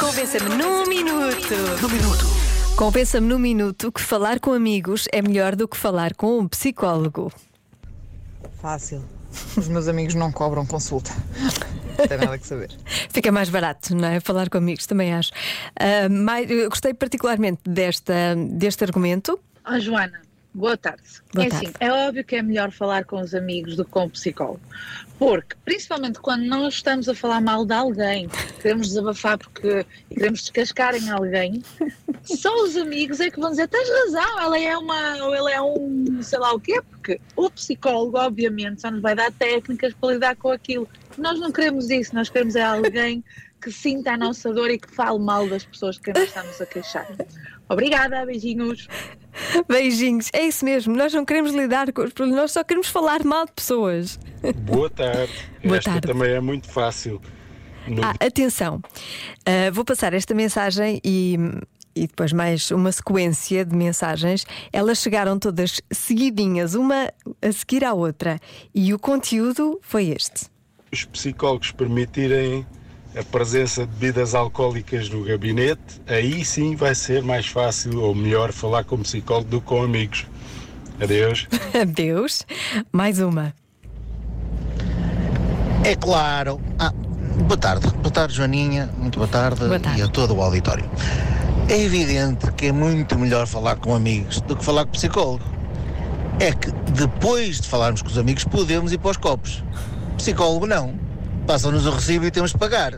Convença-me num minuto. No minuto. Convença-me num minuto que falar com amigos é melhor do que falar com um psicólogo. Fácil. Os meus amigos não cobram consulta. Não tem nada que saber. Fica mais barato, não é? Falar com amigos, também acho. Ah, mais- eu gostei particularmente desta, deste argumento. Ah, Joana, boa tarde. Boa é tarde. assim, é óbvio que é melhor falar com os amigos do que com o psicólogo. Porque, principalmente quando não estamos a falar mal de alguém, queremos desabafar porque queremos descascar em alguém, só os amigos é que vão dizer: tens razão, ela é uma, ou ele é um, sei lá o quê, porque o psicólogo, obviamente, só nos vai dar técnicas para lidar com aquilo. Nós não queremos isso, nós queremos é alguém que sinta a nossa dor e que fale mal das pessoas de quem nós estamos a queixar. Obrigada, beijinhos. Beijinhos, é isso mesmo. Nós não queremos lidar com os problemas, nós só queremos falar mal de pessoas. Boa tarde. Boa Esta tarde. também é muito fácil. No- Ah, atenção, Ah, vou passar esta mensagem e, e depois mais uma sequência de mensagens. Elas chegaram todas seguidinhas, uma a seguir à outra, e o conteúdo foi este. Os psicólogos permitirem a presença de bebidas alcoólicas no gabinete, aí sim vai ser mais fácil ou melhor falar com psicólogo do que com amigos. Adeus. Adeus. Mais uma. É claro. Boa tarde. Boa tarde, Joaninha. Muito boa tarde, Boa tarde. e a todo o auditório. É evidente que é muito melhor falar com amigos do que falar com psicólogo. É que depois de falarmos com os amigos podemos ir para os copos. Psicólogo não. Passam-nos o recibo e temos de pagar.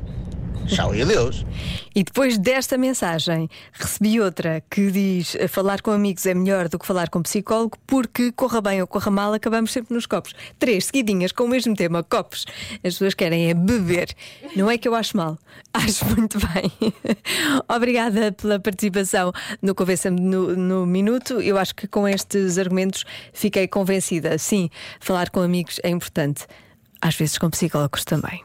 Tchau e adeus. E depois desta mensagem, recebi outra que diz: falar com amigos é melhor do que falar com psicólogo, porque corra bem ou corra mal, acabamos sempre nos copos. Três seguidinhas com o mesmo tema: copos. As pessoas querem é beber. Não é que eu acho mal, acho muito bem. Obrigada pela participação no Convença-me no, no Minuto. Eu acho que com estes argumentos fiquei convencida. Sim, falar com amigos é importante, às vezes com psicólogos também.